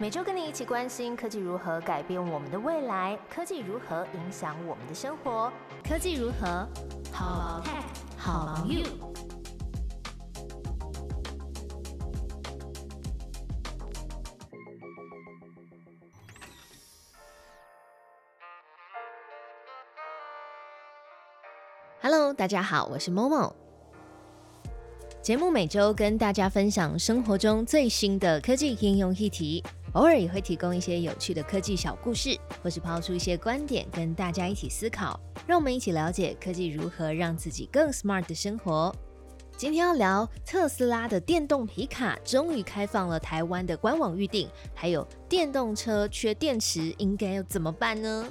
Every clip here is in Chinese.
每周跟你一起关心科技如何改变我们的未来，科技如何影响我们的生活，科技如何好 tech 好 you。Hello，大家好，我是 Momo。节目每周跟大家分享生活中最新的科技应用议题，偶尔也会提供一些有趣的科技小故事，或是抛出一些观点跟大家一起思考，让我们一起了解科技如何让自己更 smart 的生活。今天要聊特斯拉的电动皮卡终于开放了台湾的官网预订，还有电动车缺电池应该要怎么办呢？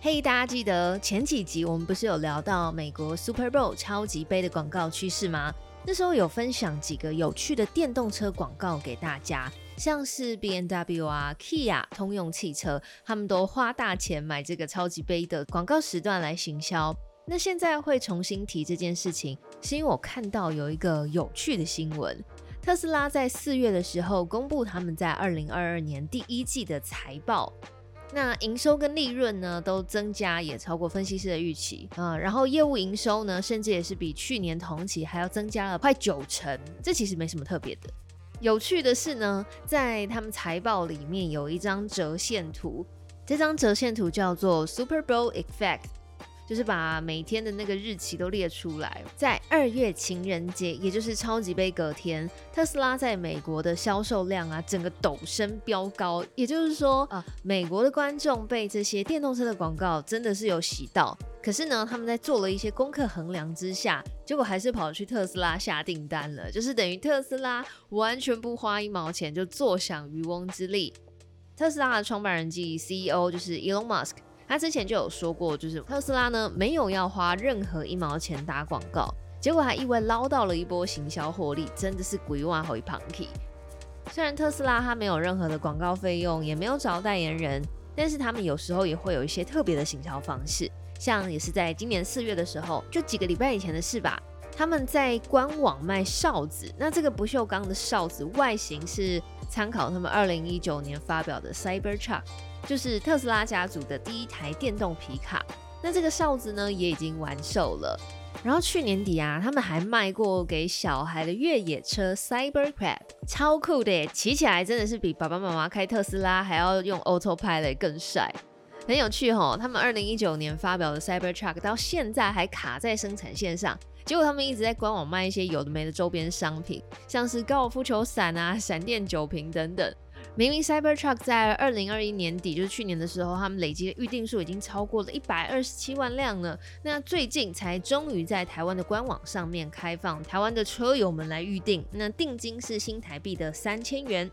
嘿，大家记得前几集我们不是有聊到美国 Super Bowl 超级杯的广告趋势吗？那时候有分享几个有趣的电动车广告给大家，像是 B N W 啊、Kia、通用汽车，他们都花大钱买这个超级杯的广告时段来行销。那现在会重新提这件事情，是因为我看到有一个有趣的新闻，特斯拉在四月的时候公布他们在二零二二年第一季的财报。那营收跟利润呢都增加，也超过分析师的预期啊。然后业务营收呢，甚至也是比去年同期还要增加了快九成。这其实没什么特别的。有趣的是呢，在他们财报里面有一张折线图，这张折线图叫做 Super Bowl Effect。就是把每天的那个日期都列出来，在二月情人节，也就是超级杯隔天，特斯拉在美国的销售量啊，整个陡升飙高。也就是说啊，美国的观众被这些电动车的广告真的是有洗到。可是呢，他们在做了一些功课衡量之下，结果还是跑去特斯拉下订单了，就是等于特斯拉完全不花一毛钱就坐享渔翁之利。特斯拉的创办人及 CEO 就是 Elon Musk。他之前就有说过，就是特斯拉呢没有要花任何一毛钱打广告，结果还意外捞到了一波行销获利，真的是鬼话回 punky。虽然特斯拉它没有任何的广告费用，也没有找代言人，但是他们有时候也会有一些特别的行销方式，像也是在今年四月的时候，就几个礼拜以前的事吧。他们在官网卖哨子，那这个不锈钢的哨子外形是参考他们二零一九年发表的 Cybertruck，就是特斯拉家族的第一台电动皮卡。那这个哨子呢也已经完售了。然后去年底啊，他们还卖过给小孩的越野车 Cybercrab，超酷的，骑起来真的是比爸爸妈妈开特斯拉还要用 Autopilot 更帅。很有趣吼，他们二零一九年发表的 Cybertruck 到现在还卡在生产线上。结果他们一直在官网卖一些有的没的周边商品，像是高尔夫球伞啊、闪电酒瓶等等。明明 Cybertruck 在二零二一年底，就是去年的时候，他们累积的预定数已经超过了一百二十七万辆了。那最近才终于在台湾的官网上面开放，台湾的车友们来预定。那定金是新台币的三千元。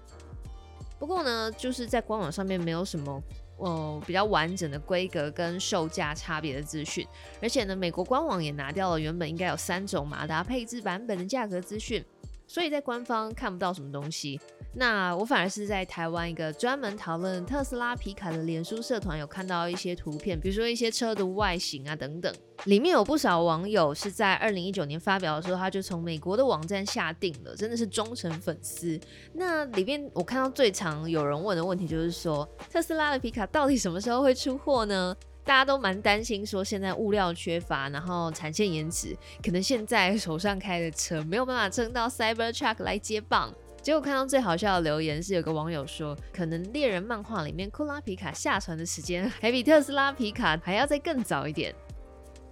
不过呢，就是在官网上面没有什么。呃，比较完整的规格跟售价差别的资讯，而且呢，美国官网也拿掉了原本应该有三种马达配置版本的价格资讯。所以在官方看不到什么东西，那我反而是在台湾一个专门讨论特斯拉皮卡的脸书社团有看到一些图片，比如说一些车的外形啊等等，里面有不少网友是在二零一九年发表的时候，他就从美国的网站下定了，真的是忠诚粉丝。那里面我看到最常有人问的问题就是说，特斯拉的皮卡到底什么时候会出货呢？大家都蛮担心，说现在物料缺乏，然后产线延迟，可能现在手上开的车没有办法撑到 Cybertruck 来接棒。结果看到最好笑的留言是，有个网友说，可能猎人漫画里面库拉皮卡下船的时间，还比特斯拉皮卡还要再更早一点。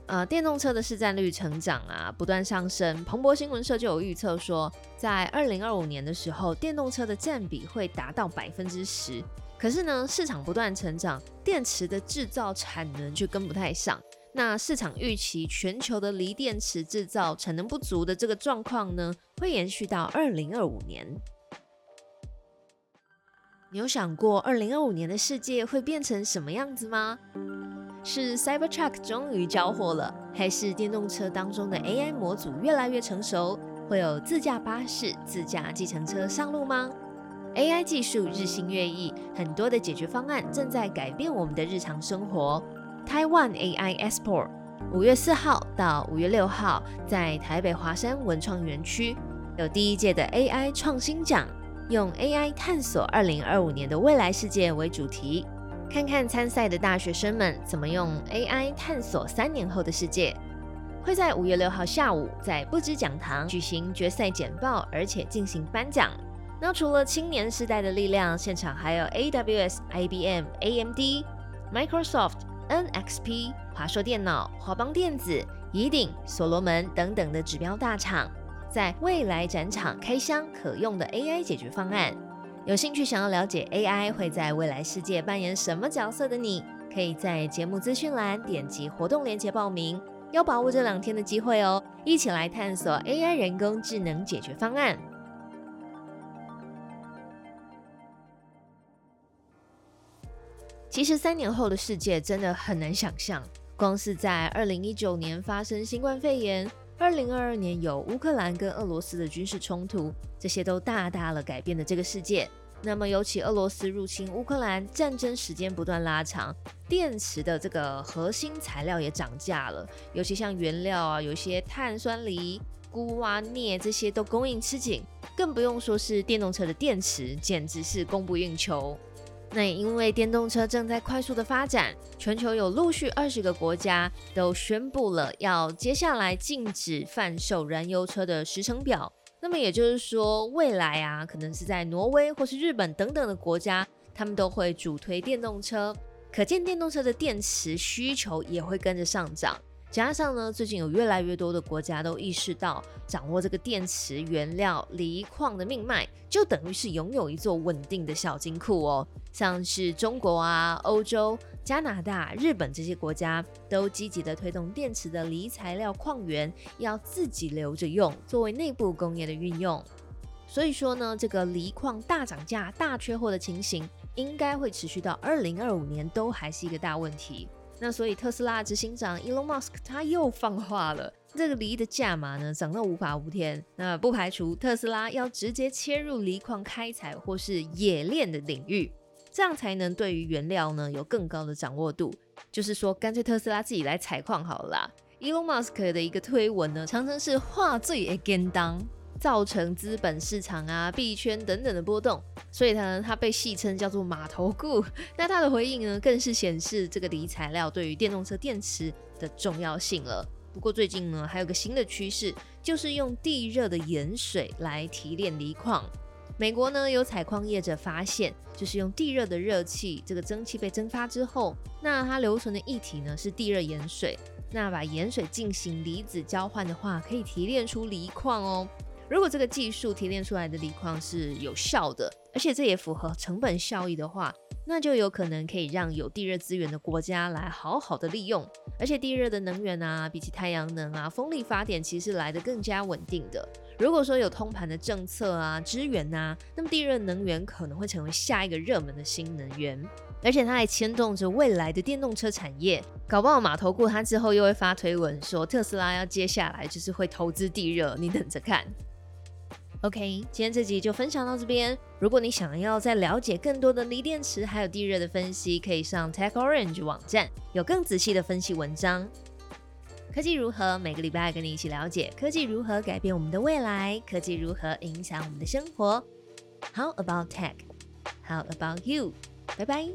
呃，电动车的市占率成长啊，不断上升。彭博新闻社就有预测说，在二零二五年的时候，电动车的占比会达到百分之十。可是呢，市场不断成长，电池的制造产能却跟不太上。那市场预期全球的锂电池制造产能不足的这个状况呢，会延续到二零二五年。你有想过二零二五年的世界会变成什么样子吗？是 Cybertruck 终于交货了，还是电动车当中的 AI 模组越来越成熟，会有自驾巴士、自驾计程车上路吗？AI 技术日新月异，很多的解决方案正在改变我们的日常生活。Taiwan AI Expo 五月四号到五月六号，在台北华山文创园区有第一届的 AI 创新奖，用 AI 探索二零二五年的未来世界为主题，看看参赛的大学生们怎么用 AI 探索三年后的世界。会在五月六号下午在不知讲堂举行决赛简报，而且进行颁奖。那除了青年时代的力量，现场还有 AWS、IBM、AMD、Microsoft、NXP、华硕电脑、华邦电子、宜鼎、所罗门等等的指标大厂。在未来展场开箱可用的 AI 解决方案，有兴趣想要了解 AI 会在未来世界扮演什么角色的你，可以在节目资讯栏点击活动链接报名，要把握这两天的机会哦！一起来探索 AI 人工智能解决方案。其实三年后的世界真的很难想象，光是在二零一九年发生新冠肺炎。二零二二年有乌克兰跟俄罗斯的军事冲突，这些都大大了改变了这个世界。那么，尤其俄罗斯入侵乌克兰，战争时间不断拉长，电池的这个核心材料也涨价了。尤其像原料啊，有些碳酸锂、钴啊、镍这些都供应吃紧，更不用说是电动车的电池，简直是供不应求。那也因为电动车正在快速的发展，全球有陆续二十个国家都宣布了要接下来禁止贩售燃油车的时程表。那么也就是说，未来啊，可能是在挪威或是日本等等的国家，他们都会主推电动车，可见电动车的电池需求也会跟着上涨。加上呢，最近有越来越多的国家都意识到，掌握这个电池原料锂矿的命脉，就等于是拥有一座稳定的小金库哦。像是中国啊、欧洲、加拿大、日本这些国家，都积极的推动电池的锂材料矿源要自己留着用，作为内部工业的运用。所以说呢，这个锂矿大涨价、大缺货的情形，应该会持续到二零二五年，都还是一个大问题。那所以特斯拉执行长 Elon Musk 他又放话了，这个锂的价码呢涨到无法无天，那不排除特斯拉要直接切入锂矿开采或是冶炼的领域，这样才能对于原料呢有更高的掌握度。就是说，干脆特斯拉自己来采矿好了。啦。Elon Musk 的一个推文呢，常常是话最 again 当。造成资本市场啊、币圈等等的波动，所以呢，它被戏称叫做“码头股”。那它的回应呢，更是显示这个锂材料对于电动车电池的重要性了。不过最近呢，还有个新的趋势，就是用地热的盐水来提炼锂矿。美国呢，有采矿业者发现，就是用地热的热气，这个蒸汽被蒸发之后，那它留存的液体呢是地热盐水。那把盐水进行离子交换的话，可以提炼出锂矿哦。如果这个技术提炼出来的锂矿是有效的，而且这也符合成本效益的话，那就有可能可以让有地热资源的国家来好好的利用。而且地热的能源啊，比起太阳能啊、风力发电，其实来的更加稳定的。如果说有通盘的政策啊、资源啊，那么地热能源可能会成为下一个热门的新能源。而且它还牵动着未来的电动车产业，搞不好码头过它之后又会发推文说特斯拉要接下来就是会投资地热，你等着看。OK，今天这集就分享到这边。如果你想要再了解更多的锂电池还有地热的分析，可以上 TechOrange 网站，有更仔细的分析文章。科技如何？每个礼拜跟你一起了解科技如何改变我们的未来，科技如何影响我们的生活。How about tech? How about you? 拜拜。